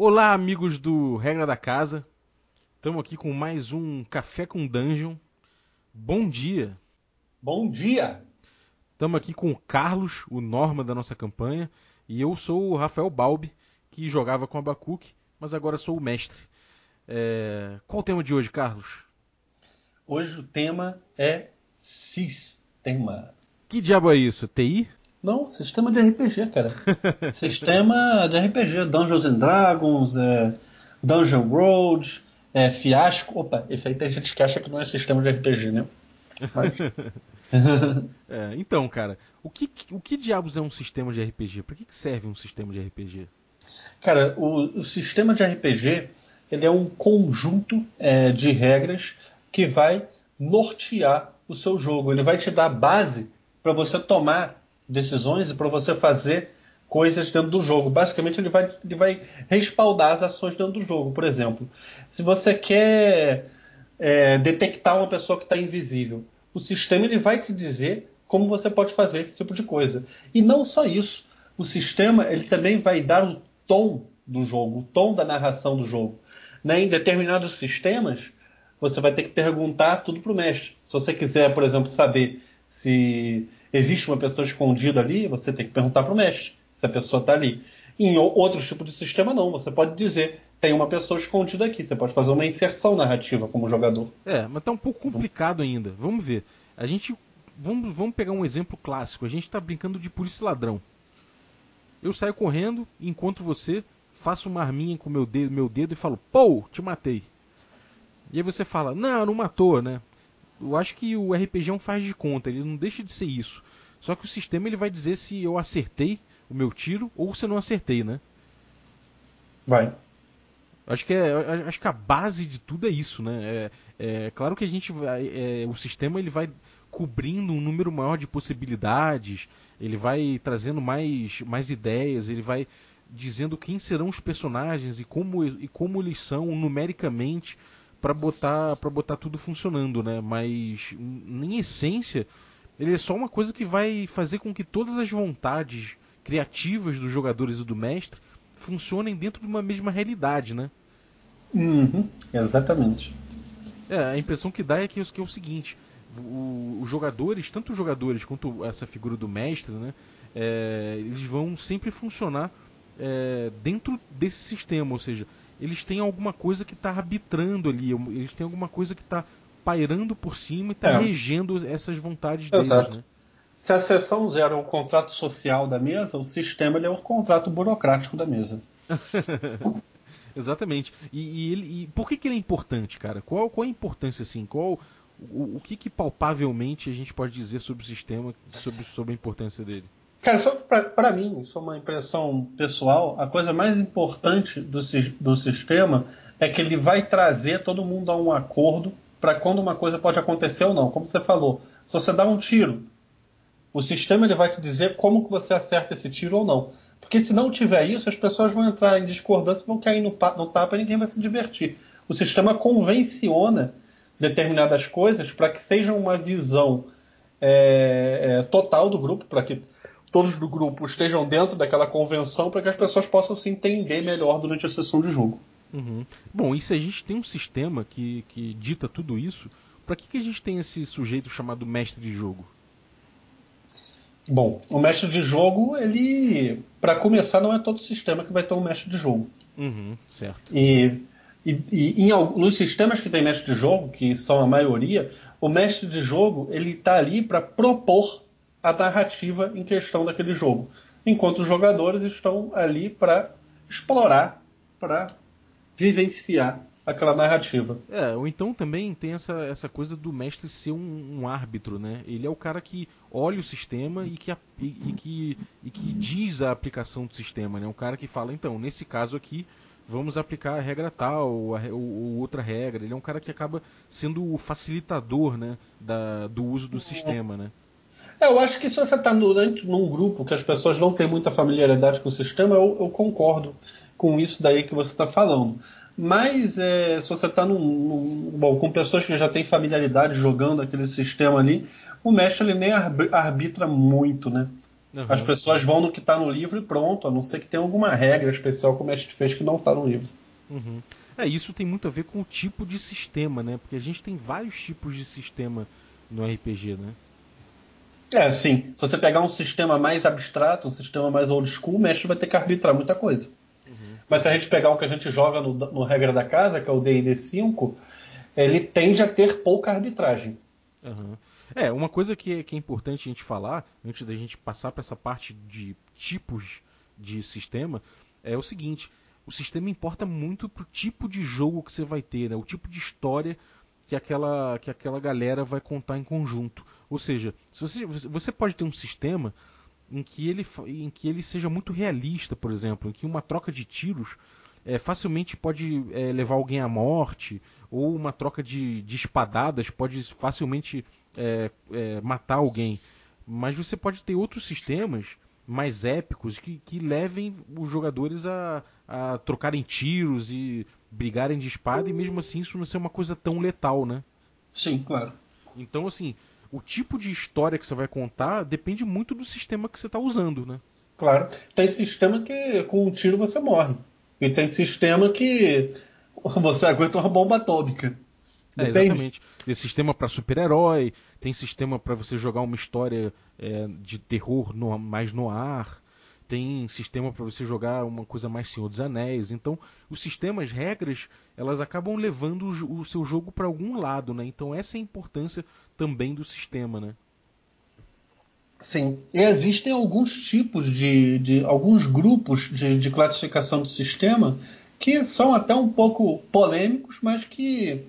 Olá, amigos do Regra da Casa. Estamos aqui com mais um Café com Dungeon. Bom dia. Bom dia. Estamos aqui com o Carlos, o Norma da nossa campanha, e eu sou o Rafael Balbi, que jogava com a Bacuque, mas agora sou o mestre. É... Qual o tema de hoje, Carlos? Hoje o tema é sistema. Que diabo é isso? TI? Não, sistema de RPG, cara. sistema de RPG, Dungeons and Dragons, é, Dungeon Road, é, Fiasco. Opa, esse aí tem gente que acha que não é sistema de RPG, né? Mas... é, então, cara, o que, o que diabos é um sistema de RPG? Para que, que serve um sistema de RPG? Cara, o, o sistema de RPG ele é um conjunto é, de regras que vai nortear o seu jogo. Ele vai te dar base para você tomar decisões e para você fazer coisas dentro do jogo. Basicamente, ele vai, ele vai respaldar as ações dentro do jogo. Por exemplo, se você quer é, detectar uma pessoa que está invisível, o sistema ele vai te dizer como você pode fazer esse tipo de coisa. E não só isso, o sistema ele também vai dar o tom do jogo, o tom da narração do jogo. Né? Em determinados sistemas, você vai ter que perguntar tudo para o mestre. Se você quiser, por exemplo, saber se existe uma pessoa escondida ali, você tem que perguntar para o mestre se a pessoa está ali. Em outros tipos de sistema, não. Você pode dizer, tem uma pessoa escondida aqui. Você pode fazer uma inserção narrativa como jogador. É, mas está um pouco complicado ainda. Vamos ver. A gente. Vamos, vamos pegar um exemplo clássico. A gente está brincando de polícia ladrão. Eu saio correndo, encontro você, faço uma arminha com meu dedo, meu dedo e falo, pô, te matei. E aí você fala, não, não matou, né? Eu acho que o RPG é um faz de conta, ele não deixa de ser isso. Só que o sistema ele vai dizer se eu acertei o meu tiro ou se eu não acertei, né? Vai. Acho que, é, acho que a base de tudo é isso, né? É, é claro que a gente vai, é, o sistema ele vai cobrindo um número maior de possibilidades, ele vai trazendo mais, mais ideias, ele vai dizendo quem serão os personagens e como, e como eles são numericamente para botar para botar tudo funcionando, né? Mas em essência, ele é só uma coisa que vai fazer com que todas as vontades criativas dos jogadores e do mestre funcionem dentro de uma mesma realidade, né? Uhum, exatamente. É, a impressão que dá é que, que é o seguinte: o, os jogadores, tanto os jogadores quanto essa figura do mestre, né? É, eles vão sempre funcionar é, dentro desse sistema, ou seja, eles têm alguma coisa que está arbitrando ali, eles têm alguma coisa que está pairando por cima e está é. regendo essas vontades Exato. deles. Né? Se a seção zero é o contrato social da mesa, o sistema é o contrato burocrático da mesa. Exatamente. E, e, ele, e, por que, que ele é importante, cara? Qual, qual a importância, assim? Qual, o, o que, que palpavelmente a gente pode dizer sobre o sistema, sobre, sobre a importância dele? Cara, só para mim, isso é uma impressão pessoal, a coisa mais importante do, do sistema é que ele vai trazer todo mundo a um acordo para quando uma coisa pode acontecer ou não. Como você falou, se você dá um tiro, o sistema ele vai te dizer como que você acerta esse tiro ou não. Porque se não tiver isso, as pessoas vão entrar em discordância, vão cair no, no tapa e ninguém vai se divertir. O sistema convenciona determinadas coisas para que seja uma visão é, é, total do grupo, para que todos do grupo estejam dentro daquela convenção para que as pessoas possam se entender melhor durante a sessão de jogo. Uhum. Bom, e se a gente tem um sistema que, que dita tudo isso, para que, que a gente tem esse sujeito chamado mestre de jogo? Bom, o mestre de jogo, ele, para começar, não é todo sistema que vai ter um mestre de jogo. Uhum, certo. E, e, e em, nos sistemas que tem mestre de jogo, que são a maioria, o mestre de jogo ele está ali para propor a narrativa em questão daquele jogo, enquanto os jogadores estão ali para explorar, para vivenciar aquela narrativa. É, ou então também tem essa, essa coisa do mestre ser um, um árbitro, né? Ele é o cara que olha o sistema e que, e, e, que, e que diz a aplicação do sistema, né? Um cara que fala, então, nesse caso aqui, vamos aplicar a regra tal ou, a, ou, ou, outra regra. Ele é um cara que acaba sendo o facilitador, né? Da, do uso do sistema, né? É, eu acho que se você está num grupo que as pessoas não têm muita familiaridade com o sistema, eu, eu concordo com isso daí que você está falando. Mas é, se você está num, num, bom, com pessoas que já têm familiaridade jogando aquele sistema ali, o mestre ele nem arbitra muito, né? Uhum. As pessoas vão no que está no livro e pronto, a não ser que tenha alguma regra especial como a gente fez que não está no livro. Uhum. É, isso tem muito a ver com o tipo de sistema, né? Porque a gente tem vários tipos de sistema no RPG, né? É, sim. Se você pegar um sistema mais abstrato, um sistema mais old school, o mestre vai ter que arbitrar muita coisa. Uhum. Mas se a gente pegar o que a gente joga no, no regra da casa, que é o D&D 5, ele tende a ter pouca arbitragem. Uhum. É, uma coisa que, é, que é importante a gente falar, antes da gente passar para essa parte de tipos de sistema, é o seguinte: o sistema importa muito pro tipo de jogo que você vai ter, né? o tipo de história que aquela, que aquela galera vai contar em conjunto. Ou seja, se você, você pode ter um sistema em que, ele, em que ele seja muito realista, por exemplo, em que uma troca de tiros é, facilmente pode é, levar alguém à morte, ou uma troca de, de espadadas pode facilmente é, matar alguém. Mas você pode ter outros sistemas mais épicos que, que levem os jogadores a, a trocarem tiros e brigarem de espada, e mesmo assim isso não ser uma coisa tão letal, né? Sim, claro. Então, assim, o tipo de história que você vai contar depende muito do sistema que você está usando, né? Claro. Tem sistema que com um tiro você morre. E tem sistema que você aguenta uma bomba atômica. É, exatamente. Tem sistema para super-herói, tem sistema para você jogar uma história é, de terror no, mais no ar, tem sistema para você jogar uma coisa mais Senhor dos Anéis. Então, os sistemas, regras, elas acabam levando o, o seu jogo para algum lado, né? Então, essa é a importância também do sistema, né? Sim, e existem alguns tipos de, de alguns grupos de, de classificação do sistema que são até um pouco polêmicos, mas que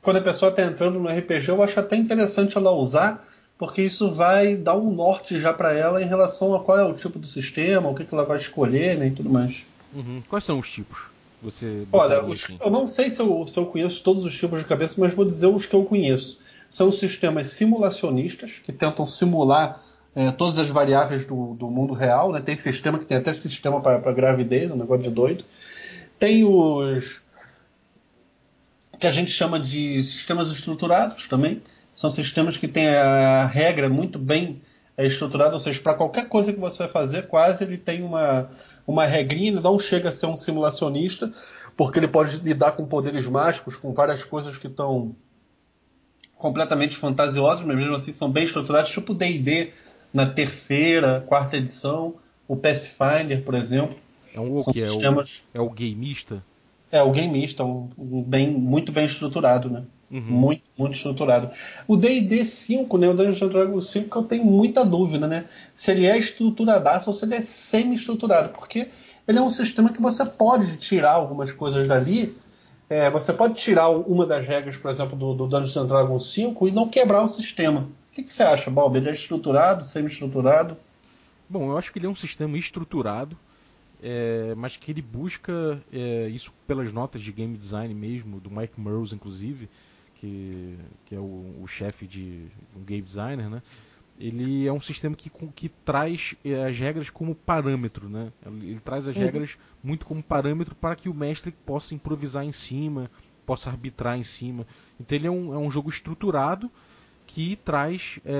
quando a pessoa está entrando no RPG, eu acho até interessante ela usar, porque isso vai dar um norte já para ela em relação a qual é o tipo do sistema, o que, que ela vai escolher né, e tudo mais. Uhum. Quais são os tipos? Você Olha, os, eu não sei se eu, se eu conheço todos os tipos de cabeça, mas vou dizer os que eu conheço. São sistemas simulacionistas, que tentam simular é, todas as variáveis do, do mundo real. Né? Tem sistema que tem até sistema para gravidez, um negócio de doido. Tem os que a gente chama de sistemas estruturados também. São sistemas que têm a regra muito bem é, estruturada, ou seja, para qualquer coisa que você vai fazer, quase ele tem uma, uma regrinha, ele não chega a ser um simulacionista, porque ele pode lidar com poderes mágicos, com várias coisas que estão completamente fantasiosas, mas mesmo assim são bem estruturados, tipo D&D na terceira, quarta edição, o Pathfinder, por exemplo. É um o que? Sistemas... É, o, é o gameista? É, o gameista, um, um bem, muito bem estruturado, né? Uhum. Muito, muito estruturado. O D&D 5, né, o Dungeons Dragons 5, que eu tenho muita dúvida, né? Se ele é estruturadaço ou se ele é semi-estruturado, porque ele é um sistema que você pode tirar algumas coisas dali, é, você pode tirar uma das regras, por exemplo, do, do Dungeons Dragons 5 e não quebrar o sistema. O que, que você acha, Bob? Ele é estruturado, semi-estruturado? Bom, eu acho que ele é um sistema estruturado, é, mas que ele busca é, isso pelas notas de game design mesmo, do Mike Merles, inclusive, que, que é o, o chefe de um game designer, né? Ele é um sistema que, que traz é, as regras como parâmetro, né? Ele, ele traz as uhum. regras muito como parâmetro para que o mestre possa improvisar em cima, possa arbitrar em cima. Então ele é um, é um jogo estruturado que traz é,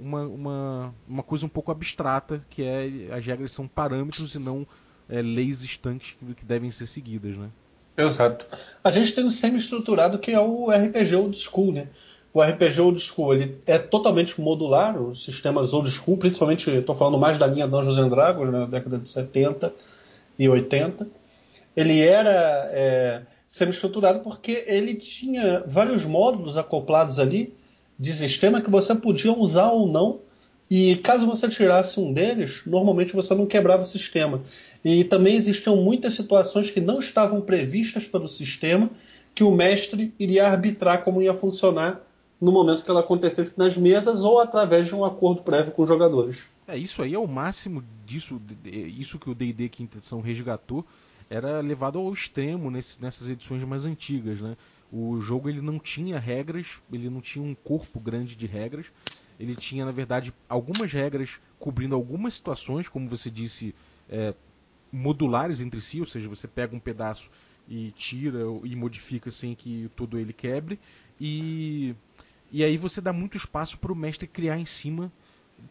uma, uma, uma coisa um pouco abstrata, que é as regras são parâmetros e não é, leis estanques que, que, devem ser seguidas, né? Exato. A gente tem um semi-estruturado que é o RPG Old School, né? O RPG Old School ele é totalmente modular, os sistemas Old School, principalmente, estou falando mais da linha Dungeons and Dragons, né, na década de 70 e 80. Ele era é, semi-estruturado porque ele tinha vários módulos acoplados ali de sistema que você podia usar ou não e caso você tirasse um deles, normalmente você não quebrava o sistema. E também existiam muitas situações que não estavam previstas pelo sistema, que o mestre iria arbitrar como ia funcionar no momento que ela acontecesse nas mesas ou através de um acordo prévio com os jogadores. É, isso aí é o máximo disso, isso que o D&D Quinta Edição resgatou, era levado ao extremo nesse, nessas edições mais antigas, né? O jogo ele não tinha regras, ele não tinha um corpo grande de regras, ele tinha, na verdade, algumas regras cobrindo algumas situações, como você disse, é, modulares entre si, ou seja, você pega um pedaço e tira e modifica sem que todo ele quebre, e, e aí você dá muito espaço para o mestre criar em cima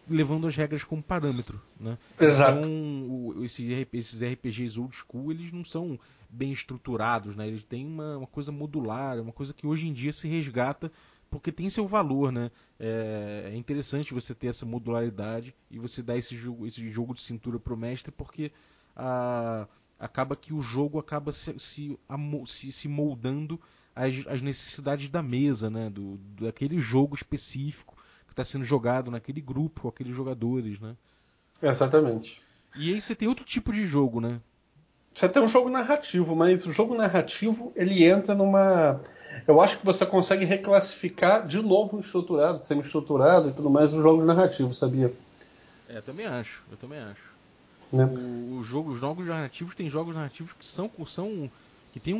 levando as regras como parâmetro, né? Exato. Então, esse, esses RPGs old school, eles não são bem estruturados, né? Eles têm uma, uma coisa modular, uma coisa que hoje em dia se resgata porque tem seu valor, né? É, é, interessante você ter essa modularidade e você dar esse jogo, esse jogo de cintura pro mestre, porque a, acaba que o jogo acaba se, se, se, se moldando às, às, necessidades da mesa, né? Do, daquele jogo específico que está sendo jogado naquele grupo, com aqueles jogadores, né? Exatamente. E aí você tem outro tipo de jogo, né? Você tem um jogo narrativo, mas o jogo narrativo ele entra numa eu acho que você consegue reclassificar de novo o estruturado, semi-estruturado e tudo mais os jogos narrativos, sabia? É, eu também acho, eu também acho. Né? O, o jogo, os jogos narrativos tem jogos narrativos que são, são que tem um,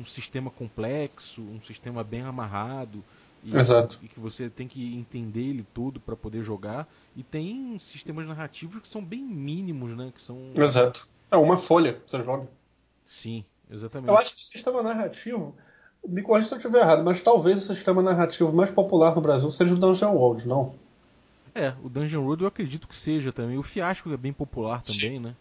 um sistema complexo, um sistema bem amarrado. E, e que você tem que entender ele todo para poder jogar. E tem sistemas narrativos que são bem mínimos, né? Que são... Exato. É uma folha, você joga. Sim, exatamente. Eu acho que o sistema narrativo me corrija se eu estiver errado, mas talvez o sistema narrativo mais popular no Brasil seja o Dungeon World, não? É, o Dungeon World eu acredito que seja também. O Fiasco é bem popular também, Sim. né?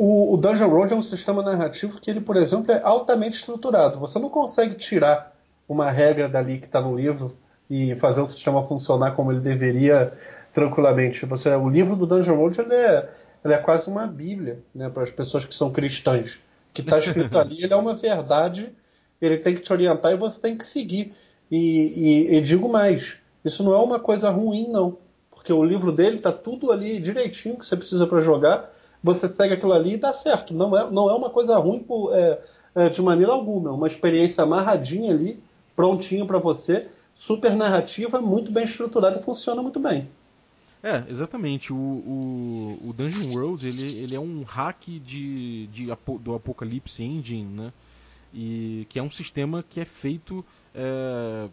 O, o, Dungeon World é um sistema narrativo que ele, por exemplo, é altamente estruturado. Você não consegue tirar uma regra dali que está no livro e fazer o sistema funcionar como ele deveria tranquilamente. Você, o livro do Dungeon World ele é, ele é quase uma bíblia né, para as pessoas que são cristãs. O que está escrito ali ele é uma verdade ele tem que te orientar e você tem que seguir. E, e, e digo mais, isso não é uma coisa ruim, não. Porque o livro dele está tudo ali direitinho que você precisa para jogar. Você segue aquilo ali e dá certo. Não é, não é uma coisa ruim por, é, é, de maneira alguma. É uma experiência amarradinha ali, prontinho para você, super narrativa, muito bem estruturada e funciona muito bem. É, exatamente. O, o, o Dungeon World ele, ele é um hack de, de, do Apocalypse Engine, né? e que é um sistema que é feito é,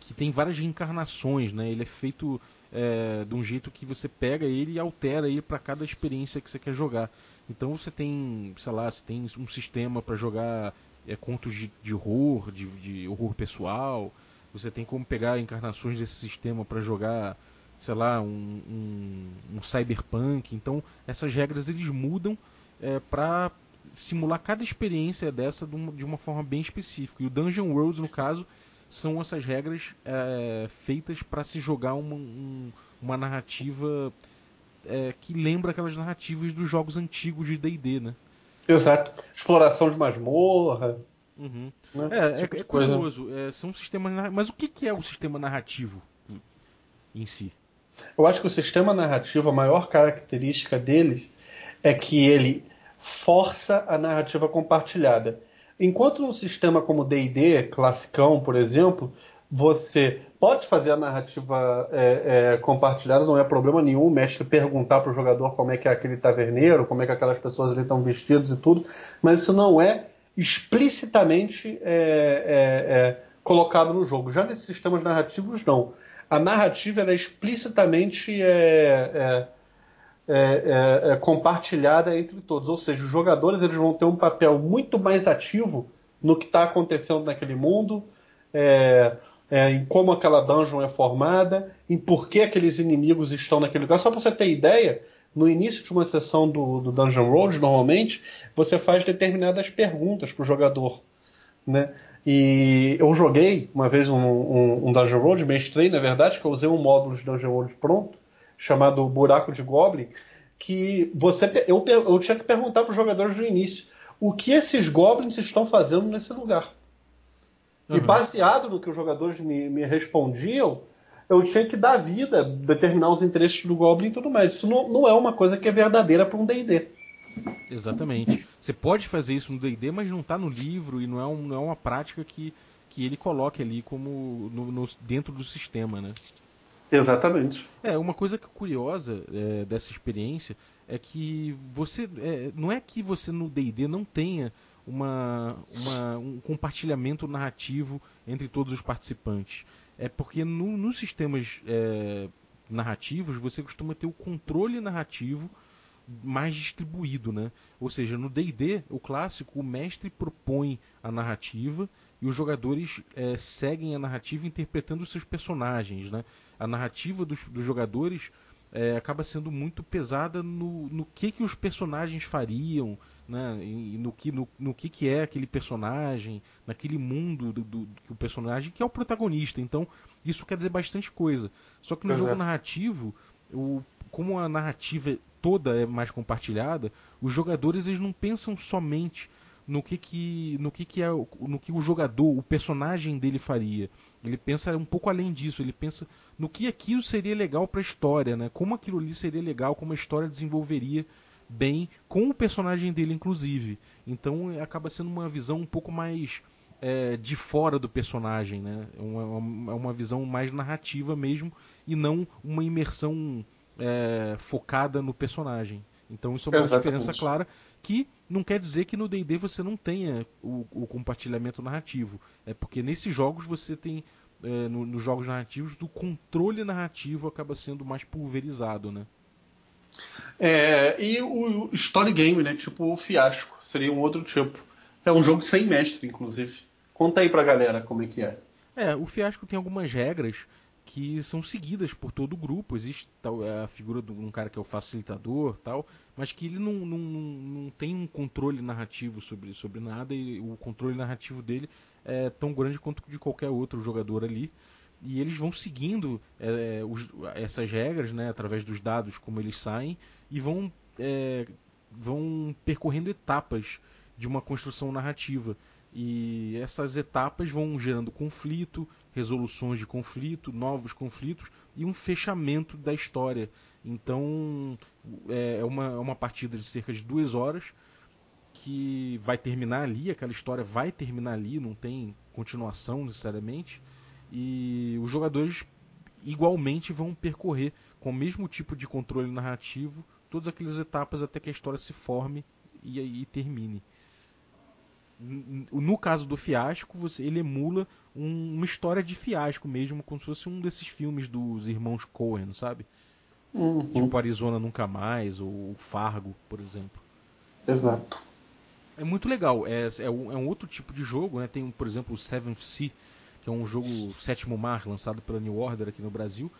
que tem várias reencarnações, né? Ele é feito é, de um jeito que você pega ele e altera ele para cada experiência que você quer jogar. Então você tem, sei lá, você tem um sistema para jogar é, contos de, de horror, de, de, horror pessoal. Você tem como pegar encarnações desse sistema para jogar, sei lá, um, um, um, cyberpunk. Então essas regras eles mudam é, para simular cada experiência dessa de uma, de uma, forma bem específica. E o Dungeon Worlds, no caso, são essas regras é, feitas para se jogar uma, um, uma narrativa é, que lembra aquelas narrativas dos jogos antigos de D&D, né? Exato. Exploração de masmorra. Uhum. Né? É, tipo é, é curioso. É, são sistemas Mas o que, que é o sistema narrativo em si? Eu acho que o sistema narrativo, a maior característica dele é que ele força a narrativa compartilhada. Enquanto num sistema como D&D, classicão, por exemplo, você pode fazer a narrativa é, é, compartilhada, não é problema nenhum o mestre perguntar para o jogador como é que é aquele taverneiro, como é que aquelas pessoas ali estão vestidas e tudo, mas isso não é explicitamente é, é, é colocado no jogo. Já nesses sistemas narrativos, não. A narrativa é explicitamente é, é, é, é, compartilhada entre todos. Ou seja, os jogadores eles vão ter um papel muito mais ativo no que está acontecendo naquele mundo, é, é, em como aquela dungeon é formada, em por que aqueles inimigos estão naquele lugar. Só para você ter ideia, no início de uma sessão do, do Dungeon Road, normalmente, você faz determinadas perguntas para o jogador. Né? E eu joguei uma vez um, um, um Dungeon Road, mestrei, na verdade, que eu usei um módulo de Dungeon Road pronto, chamado Buraco de Goblin, que você eu, eu tinha que perguntar para os jogadores no início o que esses goblins estão fazendo nesse lugar. Uhum. E baseado no que os jogadores me, me respondiam, eu tinha que dar vida, determinar os interesses do Goblin e tudo mais. Isso não, não é uma coisa que é verdadeira para um DD. Exatamente. Você pode fazer isso no DD, mas não está no livro e não é, um, não é uma prática que, que ele coloque ali como no, no, dentro do sistema, né? Exatamente. É, uma coisa curiosa é, dessa experiência é que você. É, não é que você no DD não tenha uma, uma, um compartilhamento narrativo entre todos os participantes. É porque no, nos sistemas é, narrativos você costuma ter o controle narrativo mais distribuído, né? Ou seja, no D&D, o clássico, o mestre propõe a narrativa e os jogadores é, seguem a narrativa interpretando os seus personagens, né? A narrativa dos, dos jogadores é, acaba sendo muito pesada no, no que, que os personagens fariam, né? E, no, que, no, no que, que é aquele personagem, naquele mundo do, do, do, o personagem que é o protagonista. Então, isso quer dizer bastante coisa. Só que no jogo narrativo, o, como a narrativa toda é mais compartilhada, os jogadores eles não pensam somente no que que no que que é no que o jogador, o personagem dele faria. Ele pensa um pouco além disso, ele pensa no que aquilo seria legal para a história, né? Como aquilo ali seria legal, como a história desenvolveria bem com o personagem dele inclusive. Então acaba sendo uma visão um pouco mais é, de fora do personagem, né? É uma, é uma visão mais narrativa mesmo e não uma imersão é, focada no personagem. Então isso é uma Exatamente. diferença clara que não quer dizer que no D&D você não tenha o, o, compartilhamento narrativo. É porque nesses jogos você tem é, no, nos jogos narrativos o controle narrativo acaba sendo mais pulverizado, né? É, e o story game, né? Tipo o fiasco, seria um outro tipo. É um jogo sem mestre, inclusive. Conta aí pra galera como é que é. É, o fiasco tem algumas regras que são seguidas por todo o grupo. Existe tal, a figura de um cara que é o facilitador, tal, mas que ele não, não, não tem um controle narrativo sobre, sobre nada e o controle narrativo dele é tão grande quanto de qualquer outro jogador ali. E eles vão seguindo é, os, essas regras, né, através dos dados como eles saem, e vão, é, vão percorrendo etapas de uma construção narrativa. E essas etapas vão gerando conflito, resoluções de conflito, novos conflitos e um fechamento da história. Então é, é uma, é uma partida de cerca de duas horas que vai terminar ali, aquela história vai terminar ali, não tem continuação necessariamente. E os jogadores igualmente vão percorrer com o mesmo tipo de controle narrativo todas aquelas etapas até que a história se forme e, e termine no caso do fiasco, você, ele emula um, uma história de fiasco mesmo, como se fosse um desses filmes dos irmãos Coen, sabe? Uhum. Tipo Arizona Nunca Mais, ou Fargo, por exemplo. Exato. É muito legal. É, é, um, é um outro tipo de jogo, né? Tem, por exemplo, o Seventh Sea, que é um jogo Sétimo Mar, lançado pela New Order aqui no Brasil,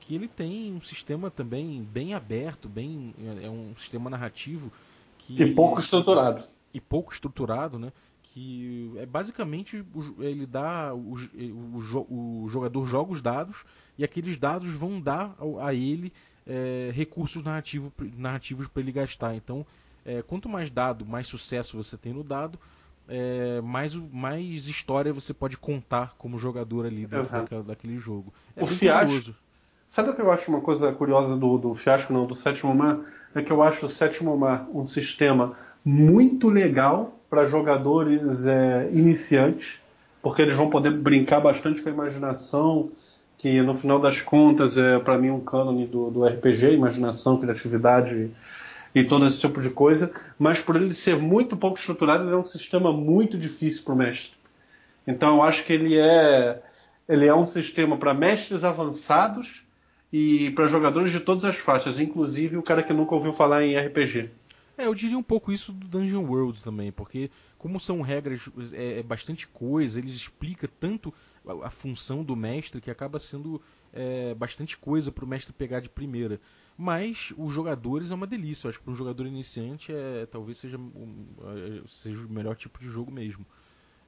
que ele tem um sistema também bem aberto, bem é um sistema narrativo que e pouco estruturado e pouco estruturado, né? Que é basicamente ele dá o, o, o jogador joga os dados e aqueles dados vão dar a, ele é, recursos narrativo, narrativos para ele gastar. Então, é, quanto mais dado, mais sucesso você tem no dado, é, mais, mais história você pode contar como jogador ali daquela, daquele jogo. É o fiasco, curioso. Sabe o que eu acho uma coisa curiosa do, do fiasco, não, do sétimo mar? É que eu acho o sétimo mar um sistema muito legal para jogadores é, iniciantes, porque eles vão poder brincar bastante com a imaginação, que no final das contas é para mim um cânone do, do RPG, imaginação, criatividade e todo esse tipo de coisa, mas por ele ser muito pouco estruturado, ele é um sistema muito difícil para o mestre. Então eu acho que ele é ele é um sistema para mestres avançados e para jogadores de todas as faixas, inclusive o cara que nunca ouviu falar em RPG. É, eu diria um pouco isso do Dungeon Worlds também, porque como são regras, é, é bastante coisa, eles explicam tanto a, a, função do mestre que acaba sendo é, bastante coisa para o mestre pegar de primeira. Mas os jogadores é uma delícia, eu acho que para um jogador iniciante é, talvez seja, é, seja o melhor tipo de jogo mesmo.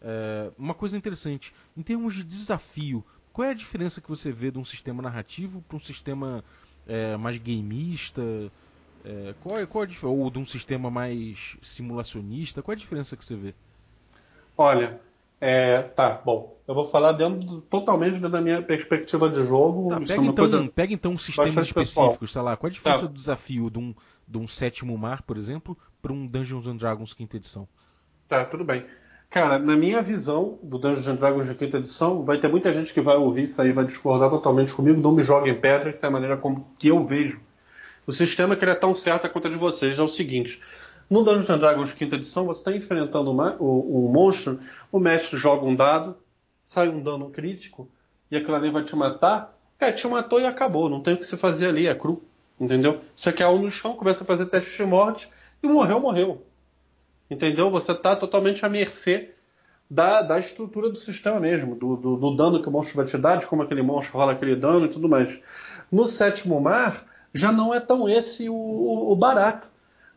É, uma coisa interessante, em termos de desafio, qual é a diferença que você vê de um sistema narrativo para um sistema é, mais gameista? É, qual, é, qual é a ou de um sistema mais simulacionista? Qual é a diferença que você vê? Olha, é, tá, bom. Eu vou falar dentro, totalmente dentro da minha perspectiva de jogo. Tá, pega, então, pega então sistemas específicos, pessoal. sei lá. Qual é a diferença tá. do desafio de um, de um sétimo mar, por exemplo, para um Dungeons and Dragons quinta edição? Tá, tudo bem. Cara, na minha visão do Dungeons and Dragons de quinta edição, vai ter muita gente que vai ouvir isso aí, vai discordar totalmente comigo. Não me joga em pedra, essa é a maneira como que eu vejo o sistema que ele é tão certo a de vocês é o seguinte. No Dungeons and Dragons quinta edição, você está enfrentando uma, o, o, monstro, o mestre joga um dado, sai um dano crítico, e aquilo ali vai te matar. É, te matou e acabou, não tem o que você fazer ali, é cru. Entendeu? Você quer um no chão, começa a fazer teste de morte, e morreu, morreu. Entendeu? Você está totalmente à mercê da, da estrutura do sistema mesmo, do, do, do, dano que o monstro vai te dar, de como aquele monstro rola aquele dano e tudo mais. No sétimo mar, já não é tão esse o, o, barato.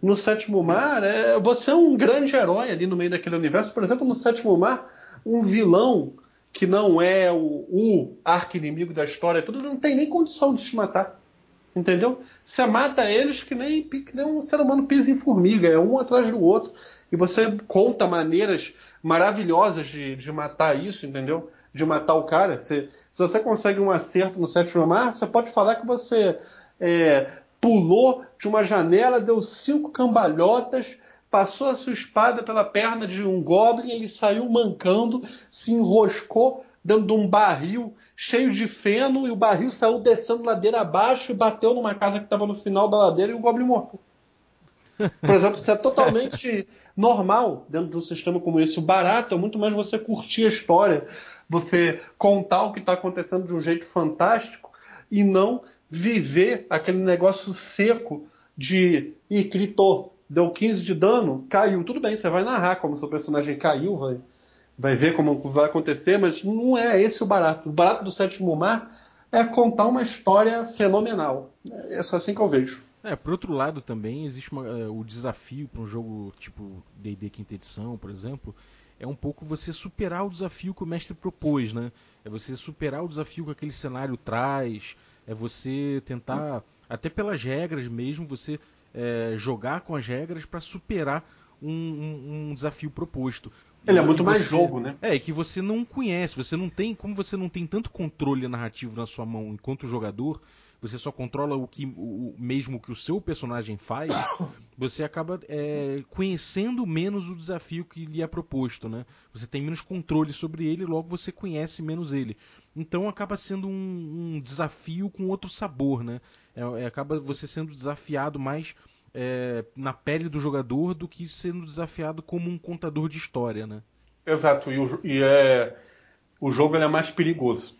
No Sétimo Mar, é, você é um grande herói ali no meio daquele universo. Por exemplo, no Sétimo Mar, um vilão que não é o, o arco-inimigo da história, tudo não tem nem condição de te matar. Entendeu? Você mata eles que nem, que nem um ser humano pisa em formiga, é um atrás do outro. E você conta maneiras maravilhosas de, de matar isso, entendeu? De matar o cara. Se você consegue um acerto no sétimo mar, você pode falar que você é, pulou de uma janela, deu cinco cambalhotas, passou a sua espada pela perna de um goblin, ele saiu mancando, se enroscou dentro de um barril cheio de feno e o barril saiu descendo ladeira abaixo e bateu numa casa que estava no final da ladeira e o Goblin morreu. Por exemplo, isso é totalmente normal dentro de um sistema como esse. O barato é muito mais você curtir a história, você contar o que está acontecendo de um jeito fantástico e não viver aquele negócio seco de e gritou, deu 15 de dano, caiu. Tudo bem, você vai narrar como seu personagem caiu, vai vai ver como vai acontecer, mas não é esse o barato. O barato do Sétimo Mar é contar uma história fenomenal. É só assim que eu vejo. É, por outro lado também existe uma, uh, o desafio para um jogo tipo D&D quinta edição, por exemplo, é um pouco você superar o desafio que o mestre propôs, né? É você superar o desafio que aquele cenário traz, é você tentar, até pelas regras mesmo, você é, jogar com as regras para superar um, um, um, desafio proposto. Ele é muito mais jogo, né? É, que você não conhece, você não tem, como você não tem tanto controle narrativo na sua mão enquanto jogador, você só controla o que o, mesmo que o seu personagem faz, você acaba é, conhecendo menos o desafio que lhe é proposto, né? Você tem menos controle sobre ele, logo você conhece menos ele. Então acaba sendo um, um desafio com outro sabor, né? É, é, acaba você sendo desafiado mais é, na pele do jogador do que sendo desafiado como um contador de história, né? Exato, e, o, e é, o jogo é mais perigoso.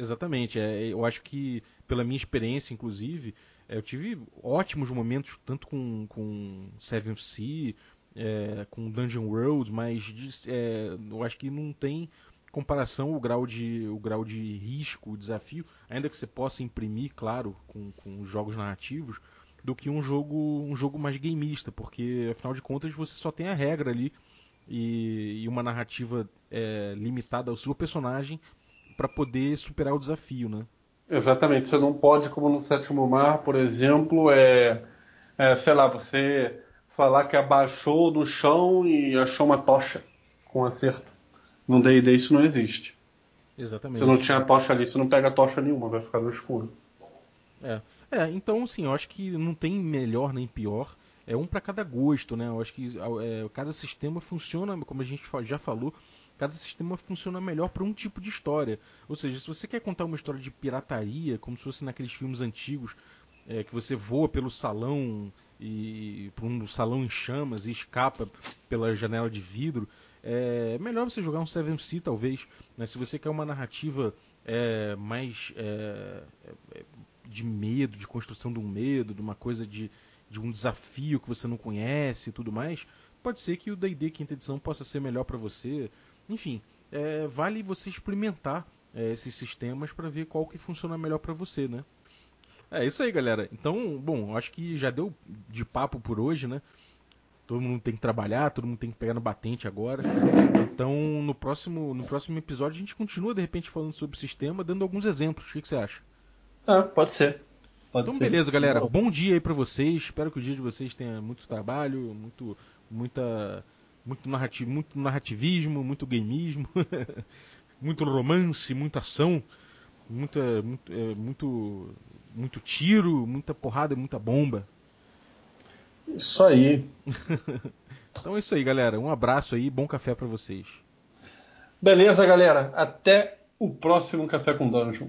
Exatamente, é, eu acho que pela minha experiência, inclusive, é, eu tive ótimos momentos tanto com, com Seven Sea, é, com Dungeon World, mas é, eu acho que não tem comparação o grau de o grau de risco, o desafio, ainda que você possa imprimir, claro, com, com jogos narrativos, do que um jogo um jogo mais gameista, porque afinal de contas você só tem a regra ali e, e uma narrativa é, limitada ao seu personagem para poder superar o desafio, né? Exatamente, você não pode, como no Sétimo Mar, por exemplo, é, é sei lá, você falar que abaixou no chão e achou uma tocha com acerto. No D&D isso não existe. Exatamente. Se não tinha tocha ali, você não pega tocha nenhuma, vai ficar no escuro. É. É, então, assim, eu acho que não tem melhor nem pior. É um para cada gosto, né? Eu acho que é, cada sistema funciona, como a gente já falou, cada sistema funciona melhor para um tipo de história. Ou seja, se você quer contar uma história de pirataria, como se fosse naqueles filmes antigos, é, que você voa pelo salão e para um salão em chamas e escapa pela janela de vidro, é melhor você jogar um Seven Sea talvez. Né? Se você quer uma narrativa é, mais é, é de medo, de construção de um medo, de uma coisa de, de um desafio que você não conhece e tudo mais, pode ser que o D&D quinta edição possa ser melhor para você. Enfim, é, vale você experimentar é, esses sistemas para ver qual que funciona melhor para você, né? É isso aí, galera. Então, bom, acho que já deu de papo por hoje, né? Todo mundo tem que trabalhar, todo mundo tem que pegar no batente agora. Então, no próximo, no próximo episódio, a gente continua, de repente, falando sobre o sistema, dando alguns exemplos. O que, que você acha? Ah, pode ser. Pode então, ser. beleza, galera. Bom dia aí pra vocês. Espero que o dia de vocês tenha muito trabalho, muito, muita, muito, narrativo, muito narrativismo, muito gameismo, muito romance, muita ação, muita, muito, é, muito, muito tiro, muita porrada e muita bomba. Isso aí. então é isso aí, galera. Um abraço aí, bom café para vocês. Beleza, galera. Até o próximo Café com Dungeon.